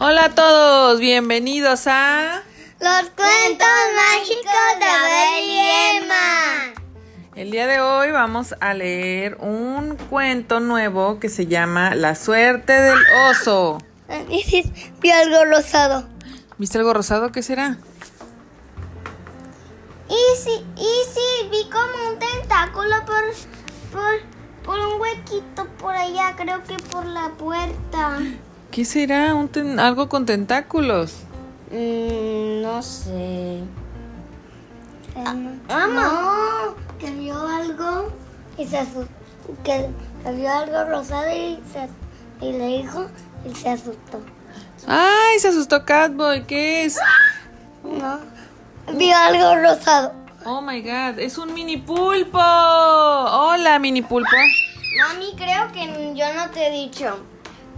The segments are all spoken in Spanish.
Hola a todos, bienvenidos a Los cuentos mágicos de Abel y Emma. El día de hoy vamos a leer un cuento nuevo que se llama La suerte del oso. Vi algo rosado. ¿Viste algo rosado? ¿Qué será? Y sí, y sí, vi como un tentáculo por, por, por un huequito por allá, creo que por la puerta. ¿Qué será? ¿Un ten- ¿Algo con tentáculos? Mm, no sé. Mamá, que vio algo y se asustó. Que, que vio algo rosado y, se, y le dijo y se asustó. ¡Ay! Se asustó Catboy. ¿Qué es? No, vio algo rosado. Oh my god, es un mini pulpo. Hola, mini pulpo. Mami, creo que yo no te he dicho.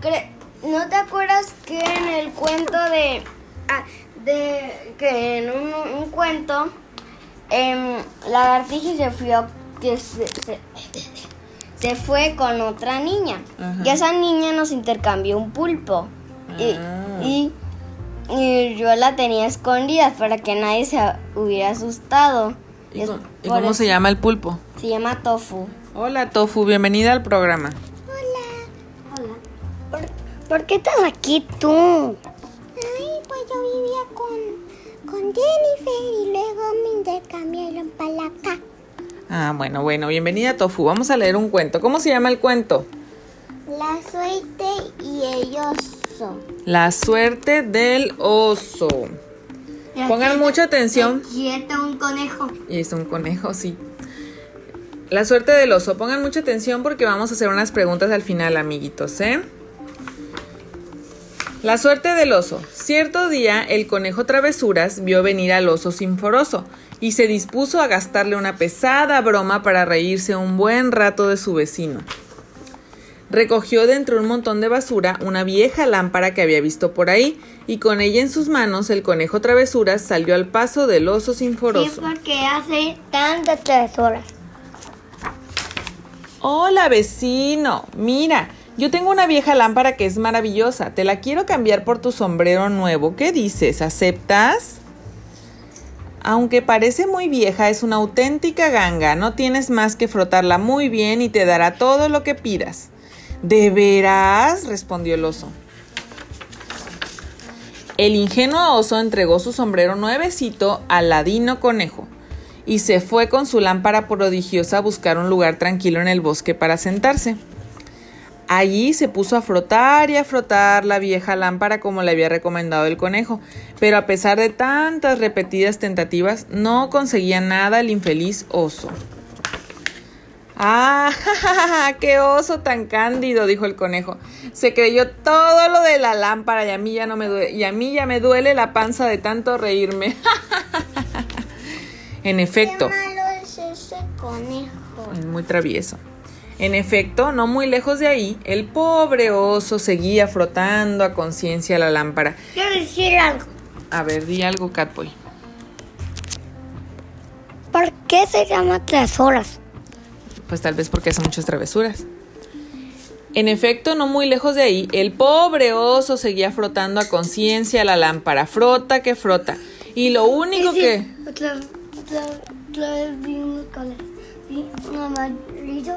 Cre- ¿No te acuerdas que en el cuento de. ah, de que en un, un cuento. em, Lagartija se fue, que se, se- se fue con otra niña. Ajá. Y esa niña nos intercambió un pulpo. Y, Ah. y, y yo la tenía escondida para que nadie se hubiera asustado. ¿Y, es cómo- y por cómo eso- se llama el pulpo? Se llama Tofu. Hola, Tofu, bienvenida al programa. ¿Por, por qué estás aquí tú? Ay, pues yo vivía con, con Jennifer y luego me intercambiaron para acá. Ah, bueno, bueno, bienvenida Tofu. Vamos a leer un cuento. ¿Cómo se llama el cuento? La suerte y el oso. La suerte del oso. Pongan mucha atención. Quieta un conejo. Y es un conejo, sí. La suerte del oso. Pongan mucha atención porque vamos a hacer unas preguntas al final, amiguitos, ¿eh? La suerte del oso. Cierto día, el conejo Travesuras vio venir al oso sinforoso y se dispuso a gastarle una pesada broma para reírse un buen rato de su vecino. Recogió de entre un montón de basura una vieja lámpara que había visto por ahí y con ella en sus manos el conejo Travesuras salió al paso del oso Sí, sinforoso. porque hace tantas tres horas. Hola vecino, mira, yo tengo una vieja lámpara que es maravillosa, te la quiero cambiar por tu sombrero nuevo, ¿qué dices? ¿Aceptas? Aunque parece muy vieja, es una auténtica ganga, no tienes más que frotarla muy bien y te dará todo lo que pidas. ¿De veras? respondió el oso. El ingenuo oso entregó su sombrero nuevecito al ladino conejo y se fue con su lámpara prodigiosa a buscar un lugar tranquilo en el bosque para sentarse. Allí se puso a frotar y a frotar la vieja lámpara como le había recomendado el conejo, pero a pesar de tantas repetidas tentativas no conseguía nada el infeliz oso. ¡Ah! ¡Qué oso tan cándido! dijo el conejo. Se creyó todo lo de la lámpara y a mí ya no me duele, y a mí ya me duele la panza de tanto reírme. en efecto, malo es ese conejo. es muy travieso. En efecto, no muy lejos de ahí, el pobre oso seguía frotando a conciencia la lámpara. Quiero decir algo. A ver, di algo, Catboy. ¿Por qué se llama tres horas? Pues tal vez porque hace muchas travesuras. En efecto, no muy lejos de ahí, el pobre oso seguía frotando a conciencia la lámpara. Frota que frota. Y lo único que... Otra, otra, otra vez vi unos colores. Vi uno amarillo,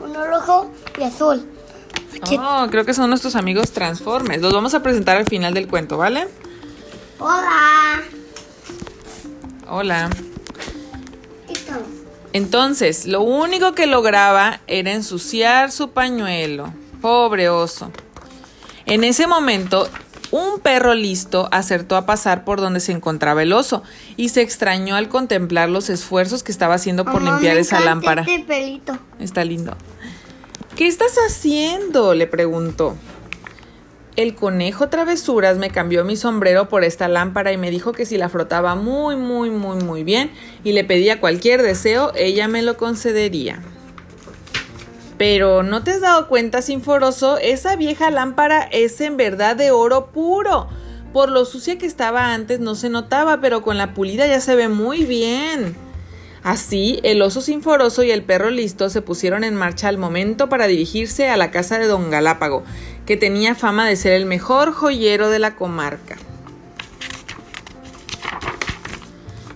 uno rojo y azul. Oh, creo que son nuestros amigos Transformers. Los vamos a presentar al final del cuento, ¿vale? Hola. Hola. Entonces, lo único que lograba era ensuciar su pañuelo. Pobre oso. En ese momento, un perro listo acertó a pasar por donde se encontraba el oso y se extrañó al contemplar los esfuerzos que estaba haciendo por Mamá, limpiar me esa lámpara. Este pelito. Está lindo. ¿Qué estás haciendo? le preguntó. El conejo travesuras me cambió mi sombrero por esta lámpara y me dijo que si la frotaba muy, muy, muy, muy bien y le pedía cualquier deseo, ella me lo concedería. Pero ¿no te has dado cuenta, Sinforoso? Esa vieja lámpara es en verdad de oro puro. Por lo sucia que estaba antes no se notaba, pero con la pulida ya se ve muy bien. Así, el oso sinforoso y el perro listo se pusieron en marcha al momento para dirigirse a la casa de don Galápago, que tenía fama de ser el mejor joyero de la comarca.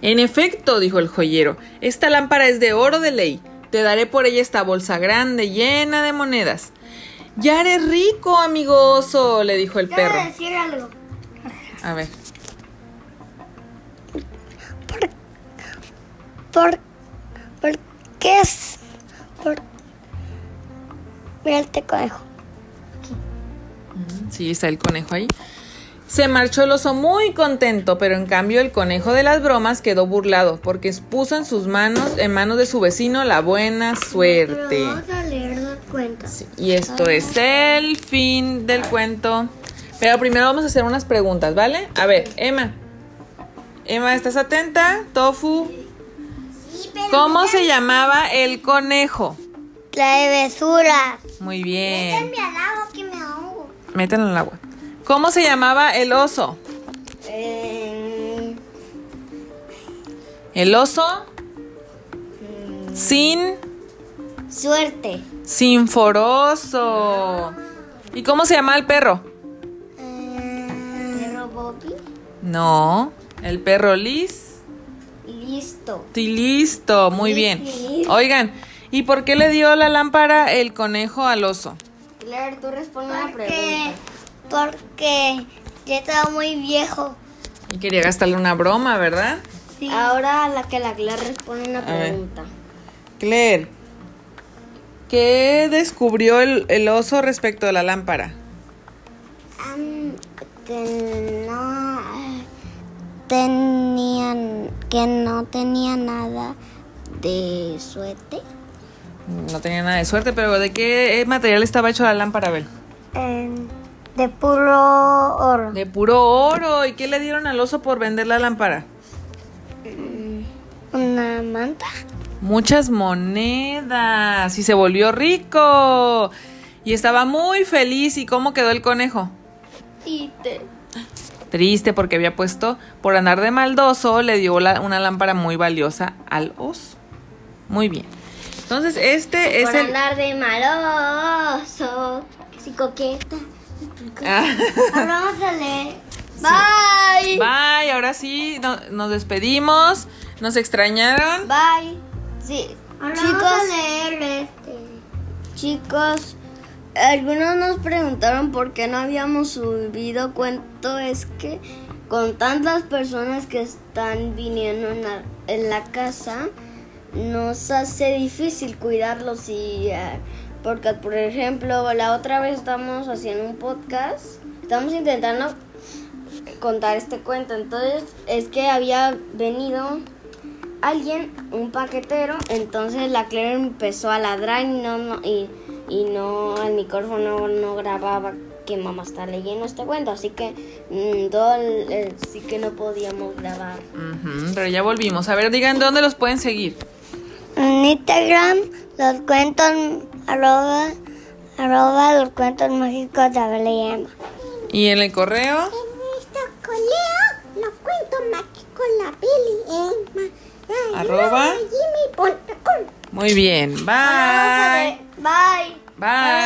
En efecto, dijo el joyero, esta lámpara es de oro de ley. Te daré por ella esta bolsa grande llena de monedas. Ya eres rico, amigoso, le dijo el perro. Quiero decir algo. A ver. ¿Por, por qué es? Por... Mira este conejo. Sí, está el conejo ahí. Se marchó el oso muy contento, pero en cambio el conejo de las bromas quedó burlado porque puso en sus manos, en manos de su vecino, la buena suerte. Vamos a leer el cuento. Sí, y esto es el fin del cuento. Pero primero vamos a hacer unas preguntas, ¿vale? A ver, Emma. Emma, ¿estás atenta? Tofu. ¿Cómo se llamaba el conejo? Travesura. Muy bien. al agua que me ahogo. Mételo en el agua. ¿Cómo se llamaba el oso? Eh, El oso sin suerte. sinforoso. ¿Y cómo se llama el perro? Perro Bobby. No, el perro lis. Listo. Sí, listo, muy bien. Oigan, ¿y por qué le dio la lámpara el conejo al oso? Claire, tú responde la pregunta. Porque ya estaba muy viejo. Y quería gastarle una broma, ¿verdad? Ahora la que la Claire responde una A ver. pregunta. Claire, ¿qué descubrió el, el oso respecto a la lámpara? que no tenían que no tenía nada de suerte No tenía nada de suerte, pero ¿de qué material estaba hecho la lámpara, Abel? De puro oro De puro oro. ¿Y qué le dieron al oso por vender la lámpara? una manta Muchas monedas. Y se volvió rico. Y estaba muy feliz. ¿Y cómo quedó el conejo? y te Triste porque había puesto, por andar de maldoso, le dio la- una lámpara muy valiosa al oso. Muy bien. Entonces, este es por el... andar de maloso si coqueta Ah. ahora vamos a leer bye Bye, ahora sí, no- nos despedimos. Nos extrañaron. bye sí chicos este. chicos algunos nos preguntaron por qué no habíamos subido cuento es que con tantas personas que están viniendo en la, en la casa nos hace difícil cuidarlos y eh, porque por ejemplo la otra vez estamos haciendo un podcast estamos intentando contar este cuento entonces es que había venido alguien, un paquetero, entonces la Claire empezó a ladrar y no, no- y, y no el micrófono no grababa que mamá está leyendo este cuento, así que mm, todo el- el- sí que no podíamos grabar. Pero ya volvimos. A ver, digan dónde los pueden seguir. En Instagram los cuentos arroba, arroba los cuentos mágicos de Abel y Emma. Y en el correo. nuestro coleo los cuentos mágicos Billy Emma. Arroba. Muy bien. Bye. Bye. Bye.